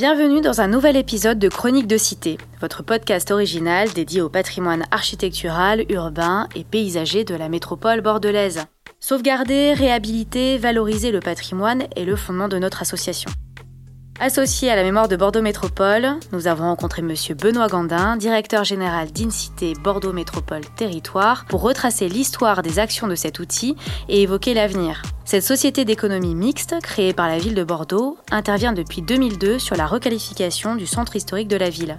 Bienvenue dans un nouvel épisode de Chronique de Cité, votre podcast original dédié au patrimoine architectural, urbain et paysager de la métropole bordelaise. Sauvegarder, réhabiliter, valoriser le patrimoine est le fondement de notre association. Associé à la mémoire de Bordeaux Métropole, nous avons rencontré M. Benoît Gandin, directeur général d'INCITE Bordeaux Métropole Territoire, pour retracer l'histoire des actions de cet outil et évoquer l'avenir. Cette société d'économie mixte, créée par la ville de Bordeaux, intervient depuis 2002 sur la requalification du centre historique de la ville.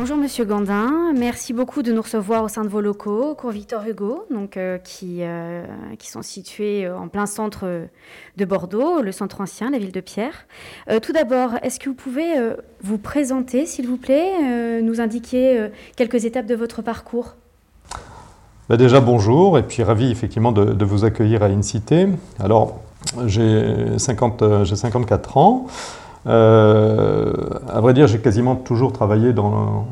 Bonjour Monsieur Gandin, merci beaucoup de nous recevoir au sein de vos locaux, cours Victor Hugo, donc, euh, qui, euh, qui sont situés euh, en plein centre de Bordeaux, le centre ancien, la ville de Pierre. tout d'abord, est-ce que vous pouvez vous présenter, s'il vous plaît, nous indiquer quelques étapes de votre parcours? Bah, Déjà bonjour, et puis ravi effectivement de, de vous accueillir à InCité. Alors, j'ai 54 ans. Euh, à vrai dire, j'ai quasiment toujours travaillé dans,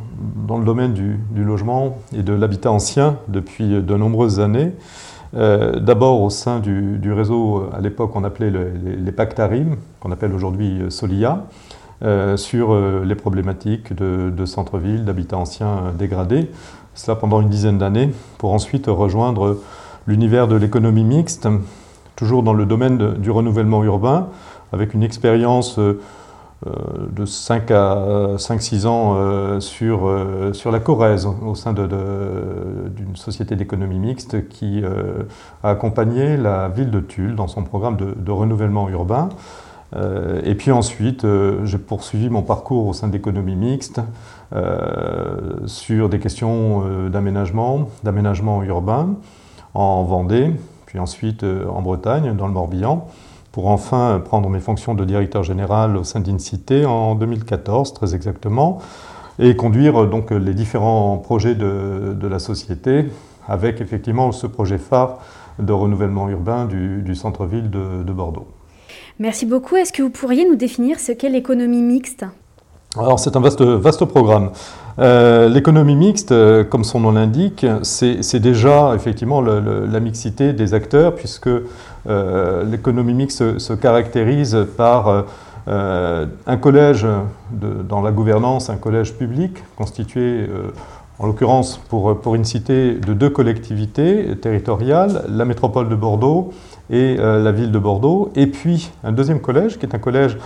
dans le domaine du, du, logement et de l'habitat ancien depuis de nombreuses années. Euh, D'abord au sein du, réseau, à l'époque on appelait le, les, les Pactarim, qu'on appelle aujourd'hui Solia, euh, sur euh, les problématiques de, de centre-ville, d'habitat ancien dégradé. Cela pendant une dizaine d'années, pour ensuite rejoindre l'univers de l'économie mixte, toujours dans le domaine du renouvellement urbain, avec une expérience euh, de 5 à 5-6 ans euh, sur, euh, sur la Corrèze, au sein d'une de, société d'économie mixte qui a accompagné la ville de Tulle dans son programme de, de renouvellement urbain. et puis ensuite, j'ai poursuivi mon parcours au sein d'économie mixte sur des questions d'aménagement, d'aménagement urbain en Vendée, puis ensuite en Bretagne, dans le Morbihan pour enfin prendre mes fonctions de directeur général au sein d'INCITE en 2014, très exactement, et conduire donc les différents projets de, de la société, avec effectivement ce projet phare de renouvellement urbain du, du centre-ville de, de Bordeaux. Merci beaucoup. Est-ce que vous pourriez nous définir ce qu'est l'économie mixte? Alors c'est un vaste, vaste programme. Euh, L'économie mixte, euh, comme son nom l'indique, c'est déjà effectivement le, le, la mixité des acteurs, puisque l'économie mixte se, se, caractérise par euh, un collège dans la gouvernance, un collège public constitué, euh, en l'occurrence pour, pour une cité, de deux collectivités territoriales, la métropole de Bordeaux et la ville de Bordeaux, et puis un deuxième collège qui est un collège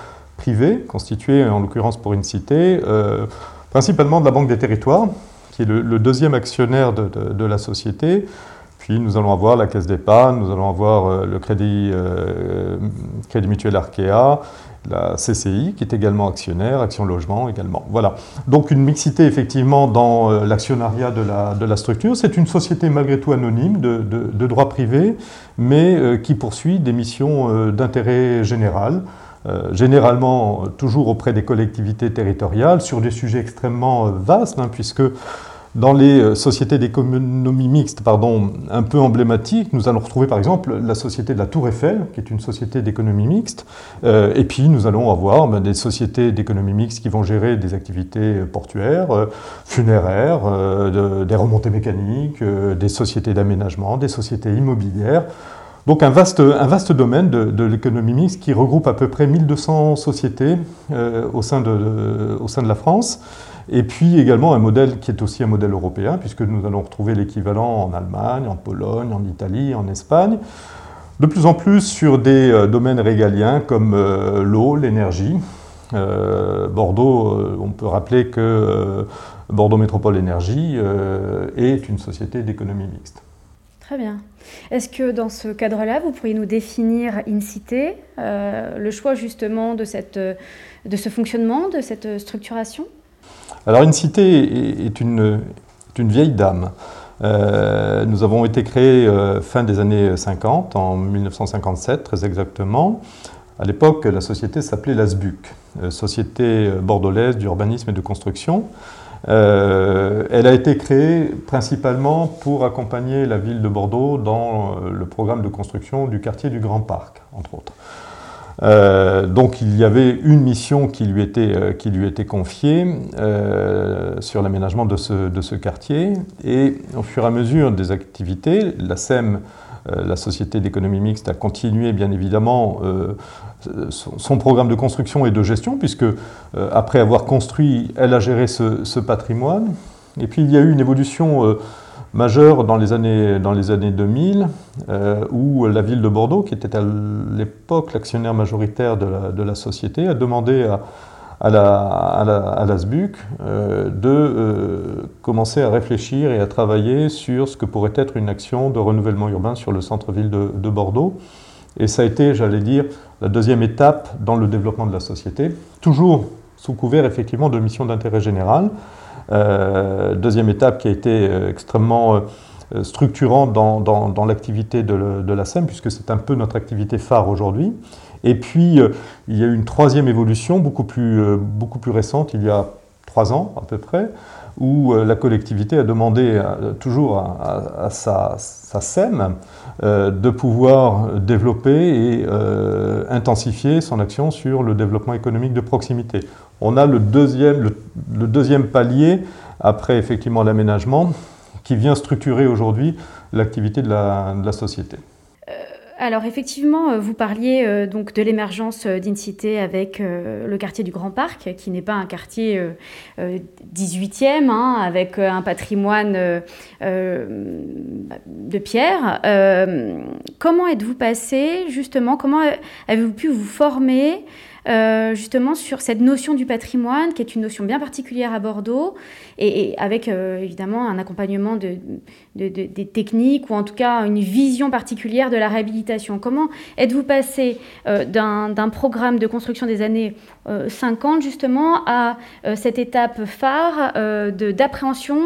privé, constitué en l'occurrence pour une cité, euh, principalement de la Banque des Territoires, qui est le, deuxième actionnaire de, la société. Puis nous allons avoir la Caisse d'épargne, nous allons avoir euh, le Crédit, euh, Crédit Mutuel Arkea, la CCI qui est également actionnaire, Action Logement également. Voilà. Donc une mixité effectivement dans euh, l'actionnariat de la, structure. C'est une société malgré tout anonyme de, droit privé, mais euh, qui poursuit des missions euh, d'intérêt général. Euh, généralement toujours auprès des collectivités territoriales, sur des sujets extrêmement euh, vastes, hein, puisque dans les euh, sociétés d'économie mixte pardon, un peu emblématiques, nous allons retrouver par exemple la société de la Tour Eiffel, qui est une société d'économie mixte, euh, et puis nous allons avoir ben, des sociétés d'économie mixte qui vont gérer des activités portuaires, euh, funéraires, de, des remontées mécaniques, des sociétés d'aménagement, des sociétés immobilières. Donc un vaste, un vaste domaine de, de l'économie mixte qui regroupe à peu près 1200 sociétés au, sein de, au sein de la France. Et puis également un modèle qui est aussi un modèle européen, puisque nous allons retrouver l'équivalent en Allemagne, en Pologne, en Italie, en Espagne. De plus en plus sur des euh, domaines régaliens comme euh, l'eau, l'énergie. Euh, Bordeaux, on peut rappeler que Bordeaux Métropole Énergie est une société d'économie mixte. Très bien. Est-ce que dans ce cadre-là, vous pourriez nous définir in cité euh, le choix justement de, cette, de ce fonctionnement, de cette structuration? Alors in cité est une, une vieille dame. Euh, nous avons été créés euh, fin des années 50, en 1957 très exactement. À l'époque, la société s'appelait la SBUC, euh, Société bordelaise d'urbanisme et de construction. Elle a été créée principalement pour accompagner la ville de Bordeaux dans le programme de construction du quartier du Grand Parc, entre autres. Euh, donc il y avait une mission qui lui était, euh, qui lui était confiée euh, sur l'aménagement de ce, de ce, quartier. Et au fur et à mesure des activités, la SEM, la Société d'économie mixte, a continué bien évidemment son, son, programme de construction et de gestion, puisque après avoir construit, elle a géré ce, ce, patrimoine. Et puis il y a eu une évolution majeur dans les années, dans les années 2000, euh, où la ville de Bordeaux, qui était à l'époque l'actionnaire majoritaire de la, société, a demandé à, à la, à la, à la SBUC euh, de euh, commencer à réfléchir et à travailler sur ce que pourrait être une action de renouvellement urbain sur le centre-ville de, de Bordeaux. Et ça a été, j'allais dire, la deuxième étape dans le développement de la société, toujours sous couvert effectivement de mission d'intérêt général. Euh, deuxième étape qui a été euh, extrêmement euh, structurante dans, l'activité de, la SEM, puisque c'est un peu notre activité phare aujourd'hui. Et puis, il y a eu une troisième évolution, beaucoup plus, récente, il y a trois ans à peu près, où la collectivité a demandé toujours à, sa, SEM de pouvoir développer et intensifier son action sur le développement économique de proximité on a le deuxième, le, deuxième palier, après effectivement l'aménagement, qui vient structurer aujourd'hui l'activité de la, société. Euh, alors effectivement, euh, vous parliez euh, donc de l'émergence d'Incité avec le quartier du Grand Parc, qui n'est pas un quartier 18e, hein, avec un patrimoine de pierre. comment êtes-vous passé justement Comment avez-vous pu vous former euh, justement sur cette notion du patrimoine, qui est une notion bien particulière à Bordeaux, et, avec euh, évidemment un accompagnement de, des techniques, ou en tout cas une vision particulière de la réhabilitation. Comment êtes-vous passé euh, d'un programme de construction des années 50 justement à cette étape phare d'appréhension,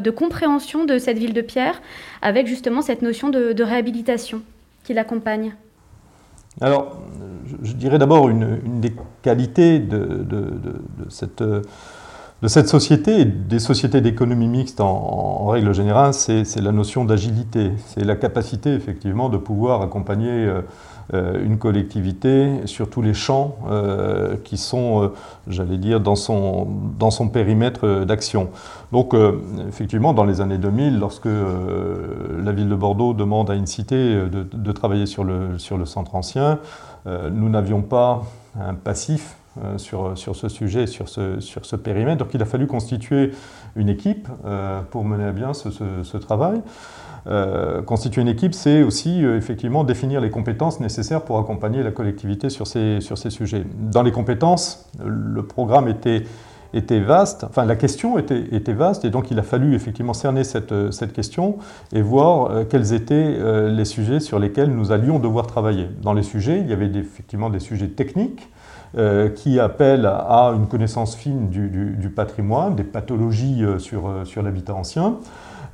de, compréhension de cette ville de pierre, avec justement cette notion de, de réhabilitation qui l'accompagne? Alors, je dirais d'abord une, des qualités de, cette, société des sociétés d'économie mixte en, règle générale, c'est la notion d'agilité. C'est la capacité effectivement de pouvoir accompagner euh, euh, une collectivité sur tous les champs euh, qui sont, j'allais dire, dans son périmètre d'action. Donc, effectivement, dans les années 2000, lorsque la ville de Bordeaux demande à une cité de, de travailler sur le, sur le centre ancien, nous n'avions pas un passif sur, sur, ce sujet, sur ce, sur ce périmètre. Donc il a fallu constituer une équipe euh, pour mener à bien ce, travail. Euh, constituer une équipe, c'est aussi euh, effectivement définir les compétences nécessaires pour accompagner la collectivité sur ces, sur ces sujets. Dans les compétences, le programme était, était vaste, enfin la question était, était, vaste, et donc il a fallu effectivement cerner cette, cette question et voir euh, quels étaient euh, les sujets sur lesquels nous allions devoir travailler. Dans les sujets, il y avait effectivement des sujets techniques, euh, qui appellent à une connaissance fine du, du, patrimoine, des pathologies sur, sur l'habitat ancien.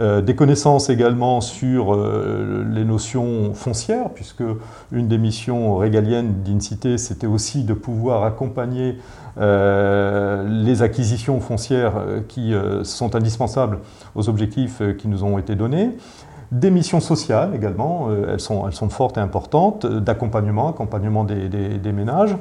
Euh, des connaissances également sur euh, les notions foncières, puisque une des missions régaliennes d'Incité, c'était aussi de pouvoir accompagner euh, les acquisitions foncières qui sont indispensables aux objectifs qui nous ont été donnés. Des missions sociales également, elles, sont, elles sont fortes et importantes, d'accompagnement, accompagnement des, ménages.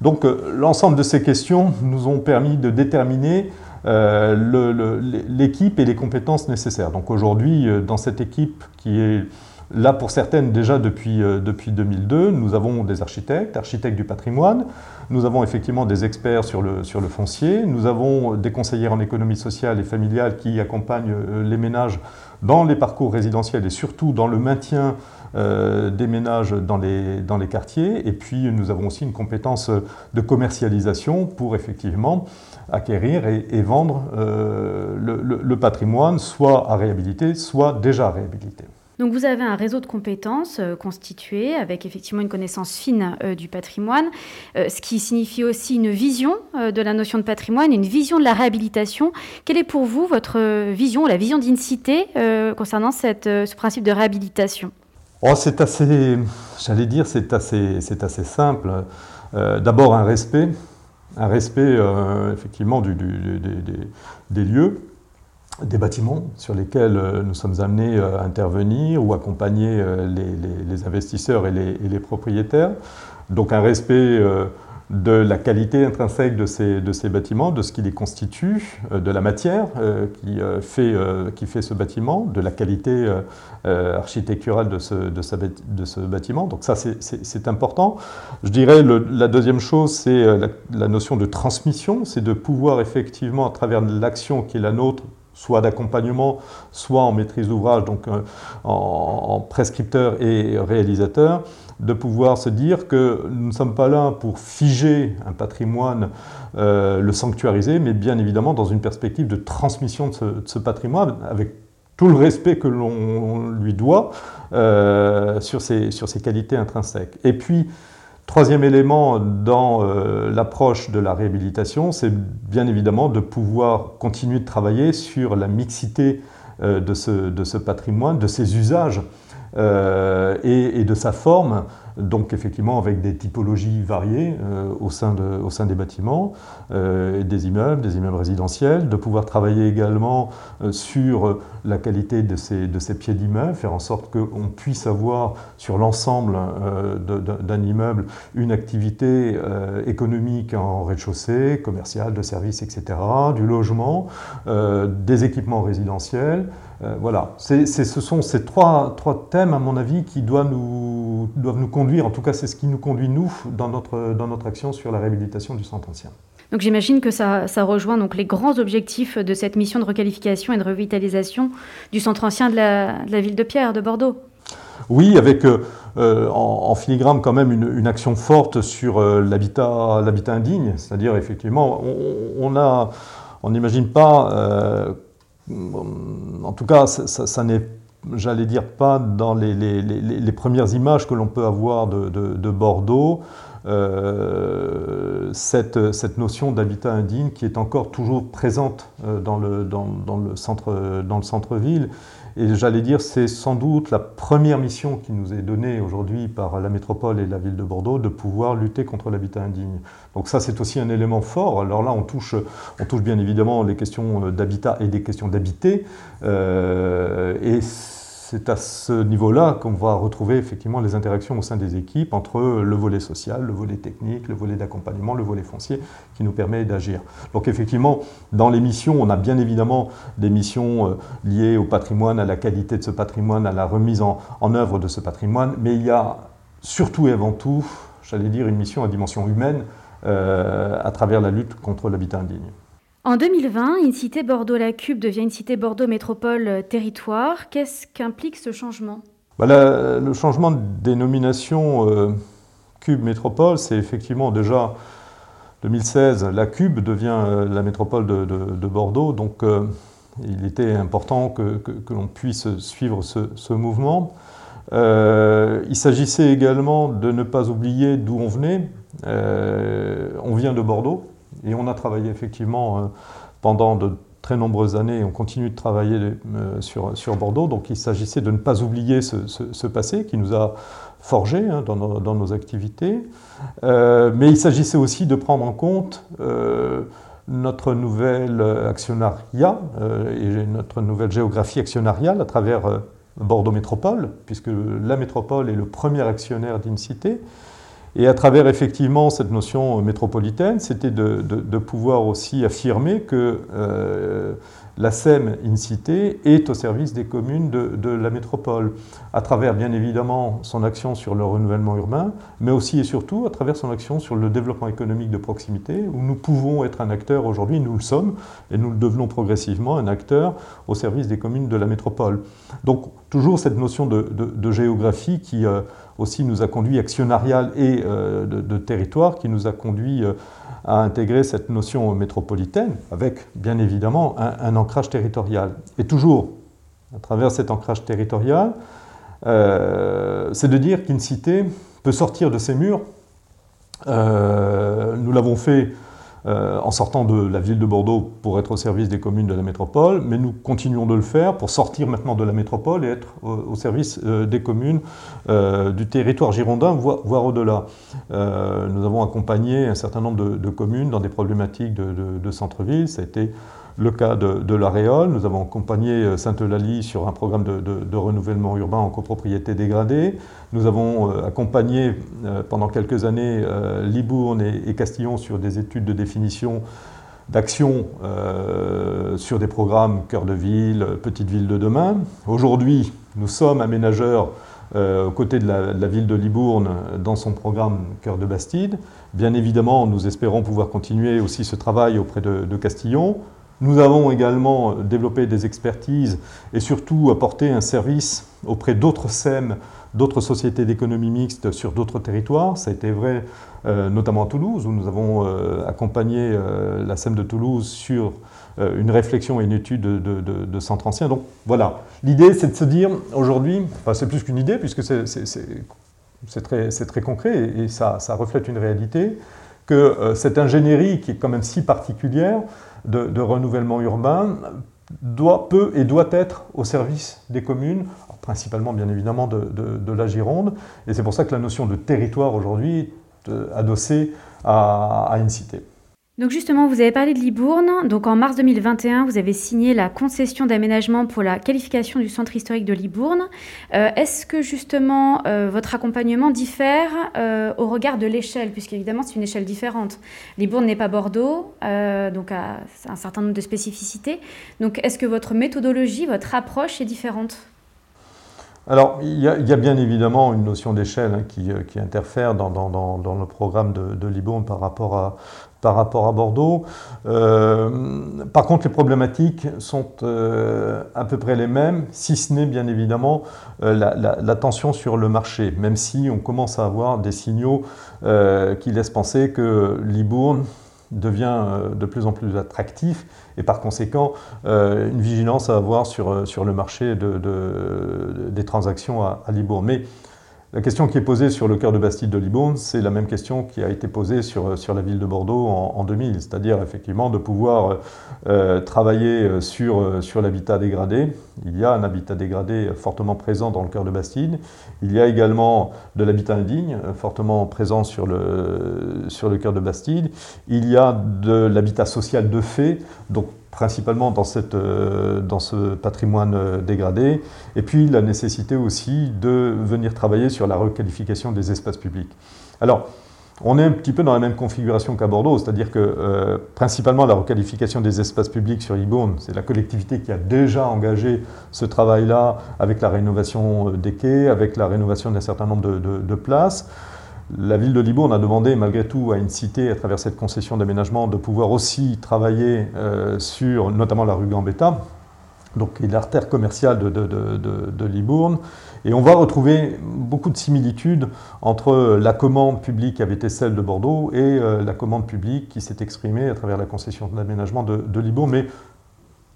Donc l'ensemble de ces questions nous ont permis de déterminer euh, l'équipe et les compétences nécessaires. Donc aujourd'hui, euh, dans cette équipe qui est là pour certaines déjà depuis, euh, depuis 2002, nous avons des architectes, architectes du patrimoine, nous avons effectivement des experts sur le, foncier, nous avons des conseillères en économie sociale et familiale qui accompagnent les ménages dans les parcours résidentiels et surtout dans le maintien euh, des ménages dans les, quartiers. Et puis nous avons aussi une compétence de commercialisation pour effectivement acquérir et, vendre euh, le, le, le, patrimoine, soit à réhabiliter, soit déjà réhabilité. Donc vous avez un réseau de compétences euh, constitué avec effectivement une connaissance fine euh, du patrimoine, euh, ce qui signifie aussi une vision de la notion de patrimoine, une vision de la réhabilitation. Quelle est pour vous votre vision, la vision d'Incité concernant ce principe de réhabilitation? Oh, C'est assez, j'allais dire, c'est assez, assez simple. D'abord un respect, un respect effectivement des, des lieux des bâtiments sur lesquels euh, nous sommes amenés à intervenir ou accompagner euh, les, les, investisseurs et les, les, propriétaires. donc un respect de la qualité intrinsèque de ces, de ces bâtiments, de ce qui les constitue, euh, de la matière euh, qui, euh, fait, qui fait ce bâtiment, de la qualité architecturale de ce, de, de ce, bâtiment. Donc ça, c'est important. Je dirais la deuxième chose, c'est la, notion de transmission, c'est de pouvoir effectivement, à travers l'action qui est la nôtre, soit d'accompagnement, soit en maîtrise d'ouvrage, donc en, prescripteur et réalisateur, de pouvoir se dire que nous ne sommes pas là pour figer un patrimoine, euh, le sanctuariser, mais bien évidemment dans une perspective de transmission de ce, patrimoine avec tout le respect que l'on lui doit euh, sur, ses, sur, ses, qualités intrinsèques. Et puis, troisième élément dans euh, l'approche de la réhabilitation, c'est bien évidemment de pouvoir continuer de travailler sur la mixité de ce, de, ce, patrimoine, de ses usages euh, et, de sa forme, donc effectivement avec des typologies variées euh, au, sein de, au, sein des bâtiments, euh, des immeubles, des immeubles résidentiels, de pouvoir travailler également sur la qualité de ces, de ces pieds d'immeuble, faire en sorte qu'on puisse avoir sur l'ensemble d'un immeuble une activité économique en rez-de-chaussée, commerciale, de services, etc., du logement, des équipements résidentiels, euh, voilà, ce sont ces trois, trois, thèmes, à mon avis, qui doivent nous, doivent nous conduire, en tout cas c'est ce qui nous conduit, nous, dans notre, dans notre action sur la réhabilitation du centre ancien. Donc j'imagine que ça, ça, rejoint donc les grands objectifs de cette mission de requalification et de revitalisation du centre ancien de la, de la ville de Pierre, de Bordeaux. Oui, avec euh, euh, en, filigrane quand même une, action forte sur l'habitat, l'habitat indigne, c'est-à-dire effectivement, on n'imagine on pas en tout cas, ça, n'est, j'allais dire, pas dans les, premières images que l'on peut avoir de, Bordeaux. Euh, cette, cette, notion d'habitat indigne qui est encore toujours présente euh, dans le, dans, dans le centre-ville et j'allais dire, c'est sans doute la première mission qui nous est donnée aujourd'hui par la métropole et la ville de Bordeaux de pouvoir lutter contre l'habitat indigne. Donc ça, c'est aussi un élément fort. Alors là, on touche, on touche bien évidemment les questions d'habitat et des questions d'habiter. Euh, c'est à ce niveau-là qu'on va retrouver effectivement les interactions au sein des équipes entre le volet social, le volet technique, le volet d'accompagnement, le volet foncier qui nous permet d'agir. Donc effectivement, dans les missions, on a bien évidemment des missions euh, liées au patrimoine, à la qualité de ce patrimoine, à la remise en, œuvre de ce patrimoine, mais il y a surtout et avant tout, j'allais dire, une mission à dimension humaine euh, à travers la lutte contre l'habitat indigne. En 2020, une cité Bordeaux-la-Cube devient une cité Bordeaux Métropole euh, Territoire. Qu'est-ce qu'implique ce changement? Bah, Le changement de dénomination euh, Cube Métropole, c'est effectivement déjà 2016, la Cube devient euh, la métropole de, Bordeaux. Donc il était important que, l'on puisse suivre ce, mouvement. il s'agissait également de ne pas oublier d'où on venait. on vient de Bordeaux, et on a travaillé effectivement euh, pendant de très nombreuses années, on continue de travailler euh, sur, Bordeaux, donc il s'agissait de ne pas oublier ce, passé qui nous a forgé hein, dans, nos, activités, euh, mais il s'agissait aussi de prendre en compte notre nouvel actionnariat et notre nouvelle géographie actionnariale à travers Bordeaux Métropole, puisque la métropole est le premier actionnaire d'une cité, et à travers effectivement cette notion métropolitaine, c'était de, pouvoir aussi affirmer que euh, la SEM in cité est au service des communes de, la métropole, à travers bien évidemment son action sur le renouvellement urbain, mais aussi et surtout à travers son action sur le développement économique de proximité, où nous pouvons être un acteur aujourd'hui, nous le sommes, et nous le devenons progressivement, un acteur au service des communes de la métropole. Donc toujours cette notion de, géographie qui... Euh, aussi nous a conduit actionnarial et euh, de, territoire, qui nous a conduit euh, à intégrer cette notion métropolitaine, avec bien évidemment un, ancrage territorial. Et toujours, à travers cet ancrage territorial, euh, c'est de dire qu'une cité peut sortir de ses murs. nous l'avons fait euh, en sortant de la ville de Bordeaux pour être au service des communes de la métropole, mais nous continuons de le faire pour sortir maintenant de la métropole et être au, service euh, des communes euh, du territoire girondin, voire, au-delà. nous avons accompagné un certain nombre de, communes dans des problématiques de, centre-ville. Ça a été le cas de, l'Aréole. Nous avons accompagné Sainte-Eulalie sur un programme de, renouvellement urbain en copropriété dégradée. Nous avons accompagné pendant quelques années Libourne et, Castillon sur des études de définition d'action sur des programmes cœur de ville, petite ville de demain. Aujourd'hui, nous sommes aménageurs euh, aux côtés de la, ville de Libourne dans son programme Cœur de Bastide. Bien évidemment, nous espérons pouvoir continuer aussi ce travail auprès de, Castillon. Nous avons également développé des expertises et surtout apporté un service auprès d'autres SEM, d'autres sociétés d'économie mixte sur d'autres territoires. Ça a été vrai euh, notamment à Toulouse, où nous avons euh, accompagné la SEM de Toulouse sur euh, une réflexion et une étude de, centres anciens. Donc voilà, l'idée c'est de se dire aujourd'hui, enfin c'est plus qu'une idée puisque c'est très, concret et, ça, reflète une réalité, que euh, cette ingénierie qui est quand même si particulière de, renouvellement urbain doit, peut et doit être au service des communes, principalement bien évidemment de, la Gironde. Et c'est pour ça que la notion de territoire aujourd'hui est euh, adossée à, à une cité. Donc justement, vous avez parlé de Libourne. Donc en mars 2021, vous avez signé la concession d'aménagement pour la qualification du centre historique de Libourne. Euh, est-ce que justement euh, votre accompagnement diffère euh, au regard de l'échelle, puisqu'évidemment c'est une échelle différente. Libourne n'est pas Bordeaux, donc a un certain nombre de spécificités. Donc est-ce que votre méthodologie, votre approche est différente? Alors, il y, a, bien évidemment une notion d'échelle hein, qui, interfère dans, le programme de Libourne par rapport à, par rapport à Bordeaux. Euh, par contre, les problématiques sont euh, à peu près les mêmes, si ce n'est bien évidemment euh, la, tension sur le marché, même si on commence à avoir des signaux qui laissent penser que Libourne devient de plus en plus attractif et par conséquent une vigilance à avoir sur, le marché de, des transactions à, Libourne. La question qui est posée sur le cœur de Bastide de Libourne, c'est la même question qui a été posée sur, sur la ville de Bordeaux en, 2000, c'est-à-dire effectivement de pouvoir euh, travailler sur, sur l'habitat dégradé. Il y a un habitat dégradé fortement présent dans le cœur de Bastide. Il y a également de l'habitat indigne fortement présent sur le, sur le cœur de Bastide. Il y a de l'habitat social de fait, donc principalement dans, cette, euh, dans ce patrimoine euh, dégradé, et puis la nécessité aussi de venir travailler sur la requalification des espaces publics. Alors, on est un petit peu dans la même configuration qu'à Bordeaux, c'est-à-dire que euh, principalement la requalification des espaces publics sur Libourne, c'est la collectivité qui a déjà engagé ce travail-là avec la rénovation des quais, avec la rénovation d'un certain nombre de, de places. La ville de Libourne a demandé malgré tout à une cité, à travers cette concession d'aménagement, de pouvoir aussi travailler euh, sur notamment la rue Gambetta, donc l'artère commerciale de, Libourne. Et on va retrouver beaucoup de similitudes entre la commande publique qui avait été celle de Bordeaux et euh, la commande publique qui s'est exprimée à travers la concession d'aménagement de, Libourne, mais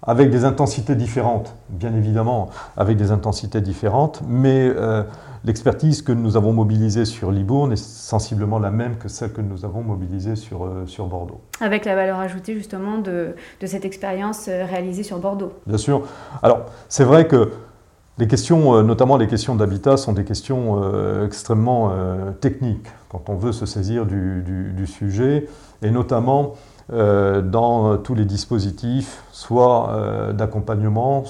avec des intensités différentes, bien évidemment, avec des intensités différentes, mais euh, L'expertise que nous avons mobilisée sur Libourne est sensiblement la même que celle que nous avons mobilisée sur, euh, sur Bordeaux. Avec la valeur ajoutée justement de, de cette expérience euh, réalisée sur Bordeaux. Bien sûr. Alors c'est vrai que les questions, notamment les questions d'habitat, sont des questions extrêmement techniques quand on veut se saisir du, du, sujet, et notamment dans tous les dispositifs, soit d'accompagnement,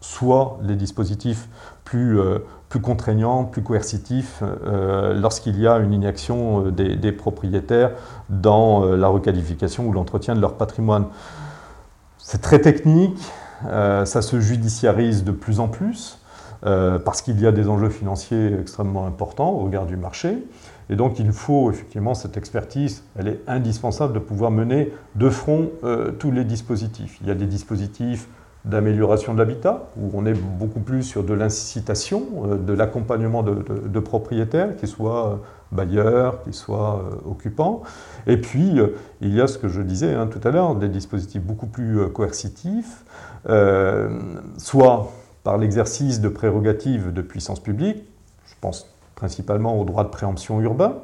soit les dispositifs plus plus contraignant, plus coercitif euh, lorsqu'il y a une inaction euh, des, propriétaires dans euh, la requalification ou l'entretien de leur patrimoine. C'est très technique, ça se judiciarise de plus en plus parce qu'il y a des enjeux financiers extrêmement importants au regard du marché. Et donc il faut effectivement cette expertise, elle est indispensable de pouvoir mener de front tous les dispositifs. Il y a des dispositifs d'amélioration de l'habitat, où on est beaucoup plus sur de l'incitation, euh, de l'accompagnement de, propriétaires, qu'ils soient euh, bailleurs, qu'ils soient euh, occupants. Et puis, il y a ce que je disais hein, tout à l'heure, des dispositifs beaucoup plus coercitifs, soit par l'exercice de prérogatives de puissance publique, je pense principalement au droit de préemption urbain,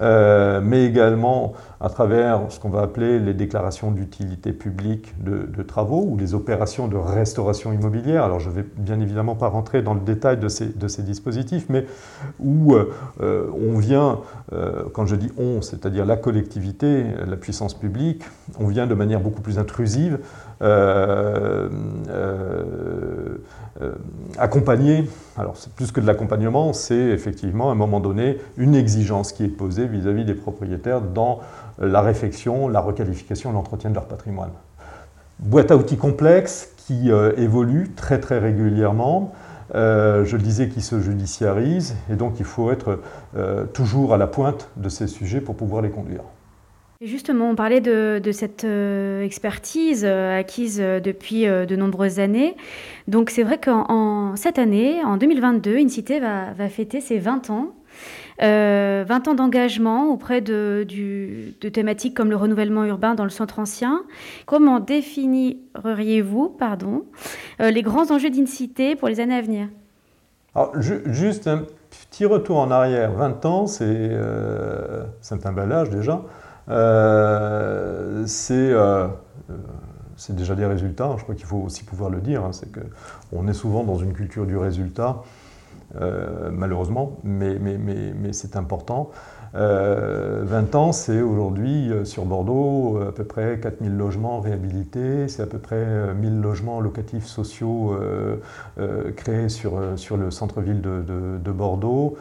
mais également à travers ce qu'on va appeler les déclarations d'utilité publique de, travaux ou les opérations de restauration immobilière. Alors je ne vais bien évidemment pas rentrer dans le détail de ces, dispositifs, mais où euh, on vient, euh, quand je dis on, c'est-à-dire la collectivité, la puissance publique, on vient de manière beaucoup plus intrusive euh, accompagner, alors c'est plus que de l'accompagnement, c'est effectivement à un moment donné une exigence qui est posée vis-à-vis -vis des propriétaires dans la réflexion, la requalification, l'entretien de leur patrimoine. Boîte à outils complexe qui euh, évolue très très régulièrement. Euh, je le disais, qui se judiciarise, et donc il faut être toujours à la pointe de ces sujets pour pouvoir les conduire. Justement, on parlait de, cette expertise acquise depuis de nombreuses années. Donc c'est vrai qu'en cette année, en 2022, InCité va, va fêter ses 20 ans. 20 euh, ans d'engagement auprès de, thématiques comme le renouvellement urbain dans le centre ancien. Comment définiriez-vous pardon, euh, les grands enjeux d'InCité pour les années à venir? Alors, Juste un petit retour en arrière. 20 ans, c'est euh, un bel âge déjà. C'est c'est déjà des résultats. Je crois qu'il faut aussi pouvoir le dire. Hein. c'est qu'on est souvent dans une culture du résultat. Euh, malheureusement, mais, mais, mais, mais c'est important. 20 euh, ans, c'est aujourd'hui euh, sur Bordeaux à peu près 4000 logements réhabilités, c'est à peu près 1000 logements locatifs sociaux créés sur, sur le centre-ville de, de, Bordeaux.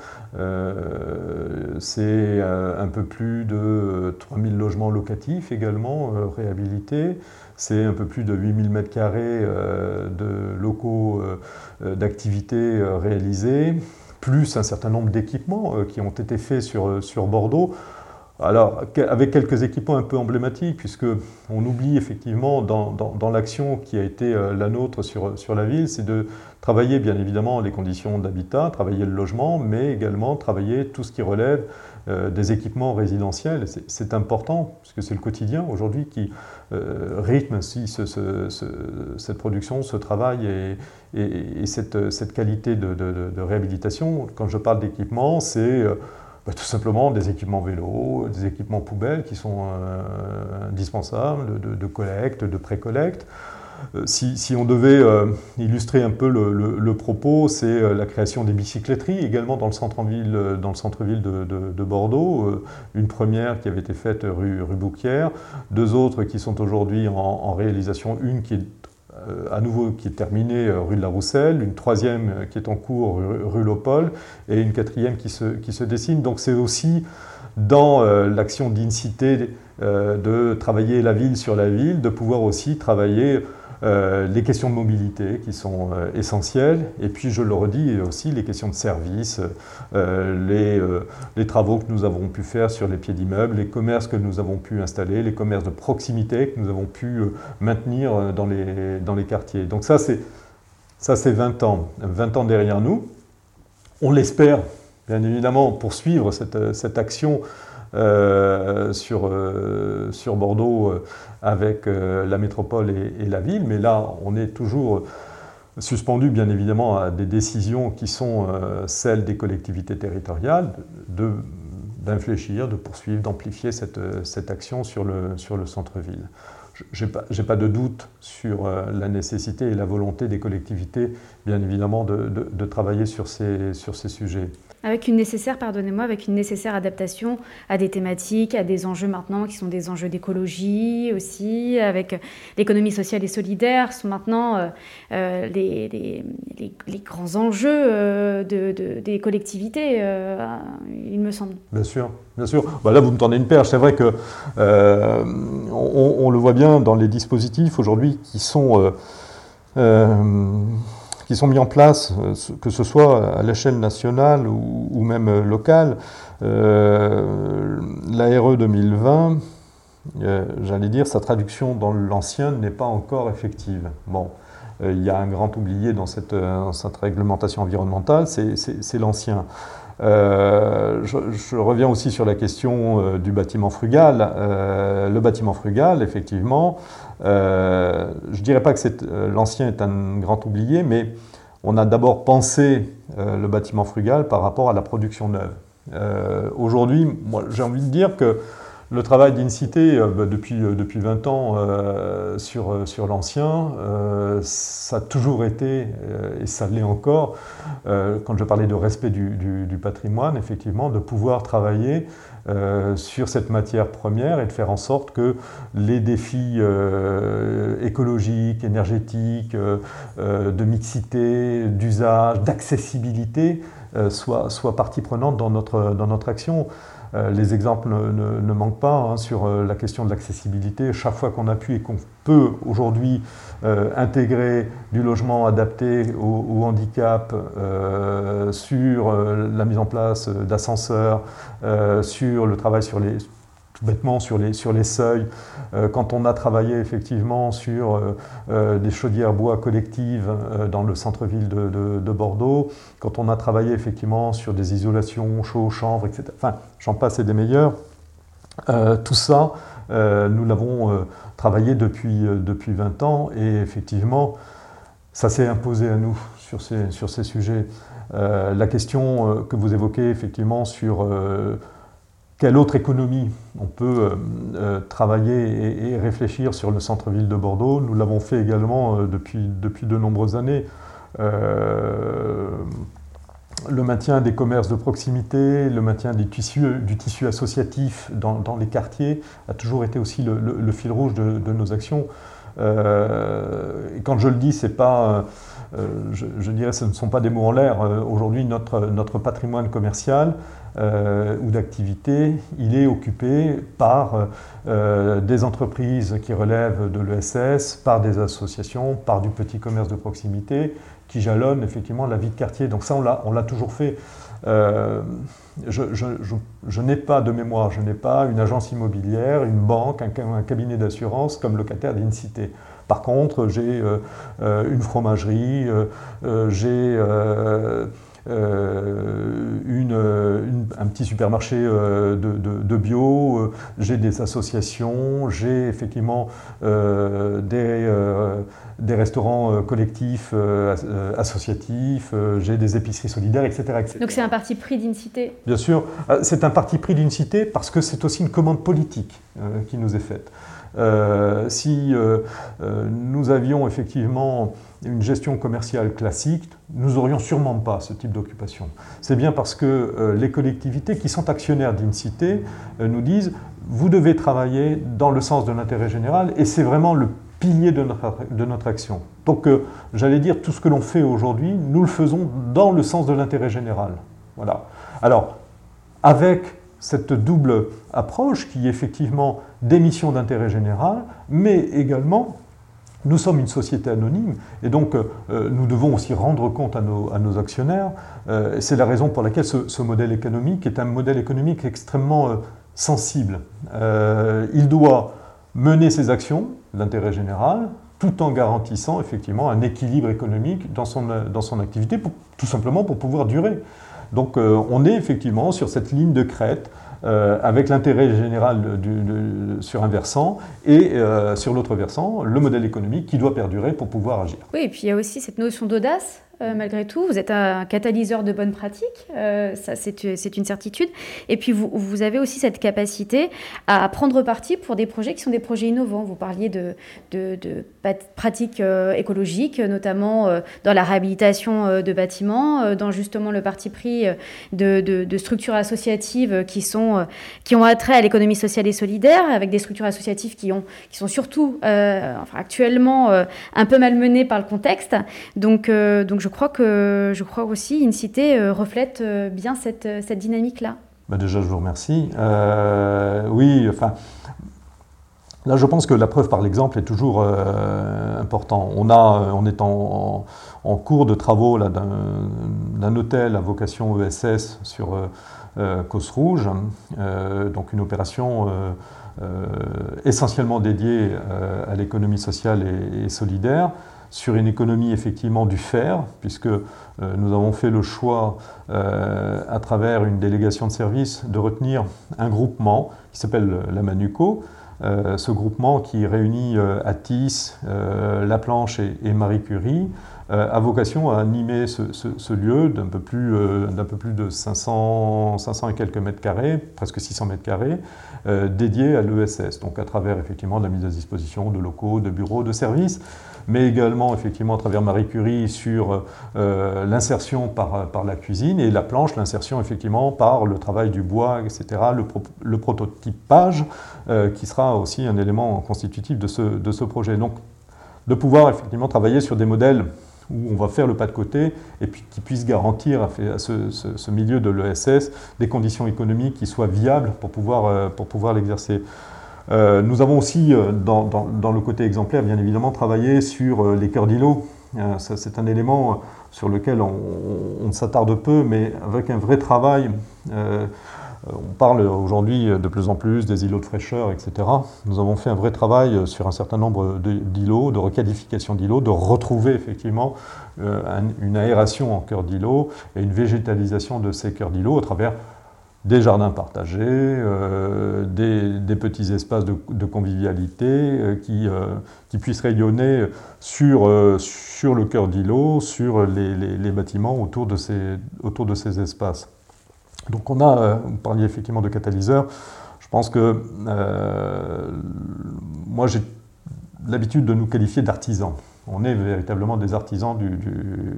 c'est un peu plus de 3000 logements locatifs également réhabilités c'est un peu plus de 8000 m2 de locaux euh, d'activités euh, réalisées, plus un certain nombre d'équipements euh, qui ont été faits sur, Bordeaux. Alors, avec quelques équipements un peu emblématiques, puisque on oublie effectivement dans, l'action qui a été la nôtre sur la ville, c'est de travailler bien évidemment les conditions d'habitat, travailler le logement, mais également travailler tout ce qui relève des équipements résidentiels. C'est important, puisque c'est le quotidien aujourd'hui qui euh, rythme cette production, ce travail et, cette, qualité de, réhabilitation. Quand je parle d'équipement, c'est euh, bah, tout simplement des équipements vélos, des équipements poubelles qui sont euh, indispensables, de, collecte, de pré-collecte. Euh, si, on devait euh, illustrer un peu le, propos, c'est euh, la création des bicycletteries également dans le centre-ville centre de, de, Bordeaux. Une première qui avait été faite rue, rue Bouquière, deux autres qui sont aujourd'hui en, réalisation, une qui est à nouveau qui est terminée rue de la Rousselle, une troisième qui est en cours rue, Lopol et une quatrième qui se, qui se dessine. Donc c'est aussi dans l'action d'incité de travailler la ville sur la ville, de pouvoir aussi travailler euh, les questions de mobilité qui sont euh, essentielles, et puis je le redis aussi les questions de service, euh, les, les, travaux que nous avons pu faire sur les pieds d'immeubles, les commerces que nous avons pu installer, les commerces de proximité que nous avons pu maintenir dans les, dans les quartiers. Donc ça c'est, ça c'est 20 ans, 20 ans derrière nous. On l'espère, bien évidemment, poursuivre cette, cette action euh, sur, euh, sur Bordeaux euh, avec la métropole et, la ville, mais là, on est toujours suspendu, bien évidemment, à des décisions qui sont celles des collectivités territoriales, d'infléchir, de poursuivre, d'amplifier cette, cette, action sur le, sur le centre-ville. Je n'ai pas, pas, de doute sur la nécessité et la volonté des collectivités, bien évidemment, de, de, de travailler sur ces, sur ces sujets. Avec une nécessaire, pardonnez-moi, avec une nécessaire adaptation à des thématiques, à des enjeux maintenant qui sont des enjeux d'écologie aussi, avec l'économie sociale et solidaire, sont maintenant euh, euh, les, grands enjeux euh, de, des collectivités, il me semble. Bien sûr, bien sûr. Bah là, vous me tendez une perche. C'est vrai que on, on, le voit bien dans les dispositifs aujourd'hui qui sont qui sont mis en place, euh, que ce soit à l'échelle nationale ou, même euh, locale. Euh, L'ARE 2020, j'allais dire, sa traduction dans l'ancien n'est pas encore effective. Bon, il y a un grand oublié dans cette, cette réglementation environnementale, c'est l'ancien. Je, reviens aussi sur la question du bâtiment frugal. le bâtiment frugal, effectivement, euh, je ne dirais pas que euh, l'ancien est un grand oublié, mais on a d'abord pensé euh, le bâtiment frugal par rapport à la production neuve. Aujourd'hui, j'ai envie de dire que le travail d'Incité, bah, depuis, depuis 20 ans sur, sur l'ancien, ça a toujours été, et ça l'est encore, quand je parlais de respect du, du, patrimoine, effectivement, de pouvoir travailler euh, sur cette matière première et de faire en sorte que les défis euh, écologiques, énergétiques, euh, de mixité, d'usage, d'accessibilité soient, soient partie prenante dans notre, dans notre action. Euh, les exemples ne, manquent pas hein, sur euh, la question de l'accessibilité. Chaque fois qu'on appuie et qu'on peut aujourd'hui euh, intégrer du logement adapté au, handicap, sur la mise en place d'ascenseurs, sur le travail sur les bêtement sur les, sur les seuils. Euh, quand on a travaillé effectivement sur euh, euh, des chaudières bois collectives dans le centre-ville de, de, Bordeaux, quand on a travaillé effectivement sur des isolations, chaud, chanvre, etc. Enfin, j'en passe et des meilleurs. tout ça, nous l'avons travaillé depuis, depuis 20 ans et effectivement, ça s'est imposé à nous sur ces, sur ces sujets. la question que vous évoquez effectivement sur quelle autre économie on peut euh, euh, travailler et, réfléchir sur le centre-ville de Bordeaux Nous l'avons fait également euh, depuis, de nombreuses années. le maintien des commerces de proximité, le maintien du tissu, associatif dans, les quartiers a toujours été aussi le, fil rouge de, nos actions. et quand je le dis, ce ne sont pas des mots en l'air. Aujourd'hui, notre patrimoine commercial, euh, ou d'activité, il est occupé par euh, des entreprises qui relèvent de l'ESS, par des associations, par du petit commerce de proximité, qui jalonnent effectivement la vie de quartier. Donc ça, on l'a toujours fait. Euh, je, n'ai pas de mémoire, je n'ai pas une agence immobilière, une banque, un, cabinet d'assurance comme locataire d'Incité. Par contre, j'ai une fromagerie, j'ai euh, une, un petit supermarché euh, de, bio, euh, j'ai des associations, j'ai effectivement des, des, restaurants collectifs, associatifs, j'ai des épiceries solidaires, etc. Donc c'est un parti pris d'une cité Bien sûr, c'est un parti pris d'une cité parce que c'est aussi une commande politique qui nous est faite. si nous avions effectivement une gestion commerciale classique, nous n'aurions sûrement pas ce type d'occupation. C'est bien parce que euh, les collectivités qui sont actionnaires d'INCITE euh, nous disent vous devez travailler dans le sens de l'intérêt général et c'est vraiment le pilier de notre, de notre action. Donc euh, j'allais dire tout ce que l'on fait aujourd'hui, nous le faisons dans le sens de l'intérêt général. Voilà. Alors, avec cette double approche qui est effectivement des missions d'intérêt général, mais également nous sommes une société anonyme et donc euh, euh, nous devons aussi rendre compte à nos, actionnaires. Euh, c'est la raison pour laquelle ce, modèle économique est un modèle économique extrêmement sensible. il doit mener ses actions, l'intérêt général, tout en garantissant effectivement un équilibre économique dans son, activité, tout simplement pour pouvoir durer. Donc on est effectivement sur cette ligne de crête euh, avec l'intérêt général sur un versant et euh, sur l'autre versant, le modèle économique qui doit perdurer pour pouvoir agir. Oui, et puis il y a aussi cette notion d'audace euh, malgré tout. Vous êtes un catalyseur de bonnes pratiques, euh, ça c'est une certitude. Et puis vous, avez aussi cette capacité à prendre parti pour des projets qui sont des projets innovants. Vous parliez de pratiques euh, écologiques, notamment dans la réhabilitation de bâtiments, dans justement le parti pris de, de, structures associatives qui, sont, qui ont attrait à l'économie sociale et solidaire, avec des structures associatives qui, ont, qui sont surtout enfin, actuellement un peu malmenées par le contexte. Donc, donc je crois que je crois aussi euh, reflète euh, bien cette, euh, cette dynamique-là. Bah déjà, je vous remercie. oui, enfin, là, je pense que la preuve par l'exemple est toujours important. On, a, on est en, cours de travaux d'un hôtel à vocation ESS sur Côte Rouge, donc une opération essentiellement dédiée à l'économie sociale et solidaire sur une économie effectivement du fer, puisque euh, nous avons fait le choix, euh, à travers une délégation de service, de retenir un groupement qui s'appelle la Manuco. Euh, ce groupement qui réunit Atis, La Planche et, Marie Curie a vocation à animer ce, lieu d'un peu, plus, d'un peu plus de 500, 500 et quelques mètres carrés, presque 600 mètres carrés, dédié à l'ESS, donc à travers effectivement la mise à disposition de locaux, de bureaux, de services mais également effectivement à travers Marie Curie sur euh, l'insertion par, par, la cuisine et la planche, l'insertion effectivement par le travail du bois, etc., le, le prototypage euh, qui sera aussi un élément constitutif de ce, de ce projet. Donc de pouvoir effectivement travailler sur des modèles où on va faire le pas de côté et puis qui puissent garantir à, ce, ce, milieu de l'ESS des conditions économiques qui soient viables pour pouvoir, euh, pour pouvoir l'exercer. Euh, nous avons aussi, euh, dans, le côté exemplaire, bien évidemment, travaillé sur euh, les cœurs d'îlots. C'est un élément sur lequel on, s'attarde peu, mais avec un vrai travail. on parle aujourd'hui de plus en plus des îlots de fraîcheur, etc. Nous avons fait un vrai travail sur un certain nombre d'îlots, de, requalification d'îlots, de retrouver effectivement une aération en cœur d'îlot et une végétalisation de ces cœurs d'îlots à travers des jardins partagés, euh, des, petits espaces de, convivialité euh, qui, euh, qui, puissent rayonner sur, sur le cœur d'îlot, sur les, bâtiments autour de, ces, autour de ces espaces. Donc on a, vous parliez effectivement de catalyseurs, je pense que moi j'ai l'habitude de nous qualifier d'artisans. On est véritablement des artisans du,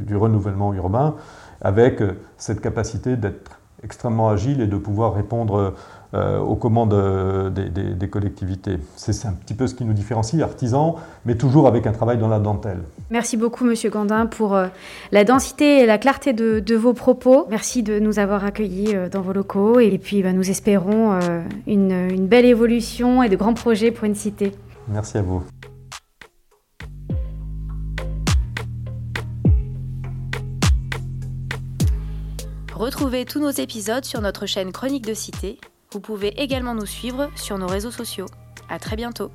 du renouvellement urbain avec cette capacité d'être extrêmement agile et de pouvoir répondre euh, aux commandes euh, des, collectivités. C'est un petit peu ce qui nous différencie, artisans, mais toujours avec un travail dans la dentelle. Merci beaucoup, Monsieur Gandin, pour euh, la densité et la clarté de, vos propos. Merci de nous avoir accueillis dans vos locaux. Et puis, bah, nous espérons une, une belle évolution et de grands projets pour une cité. Merci à vous. Retrouvez tous nos épisodes sur notre chaîne Chronique de Cité. Vous pouvez également nous suivre sur nos réseaux sociaux. À très bientôt.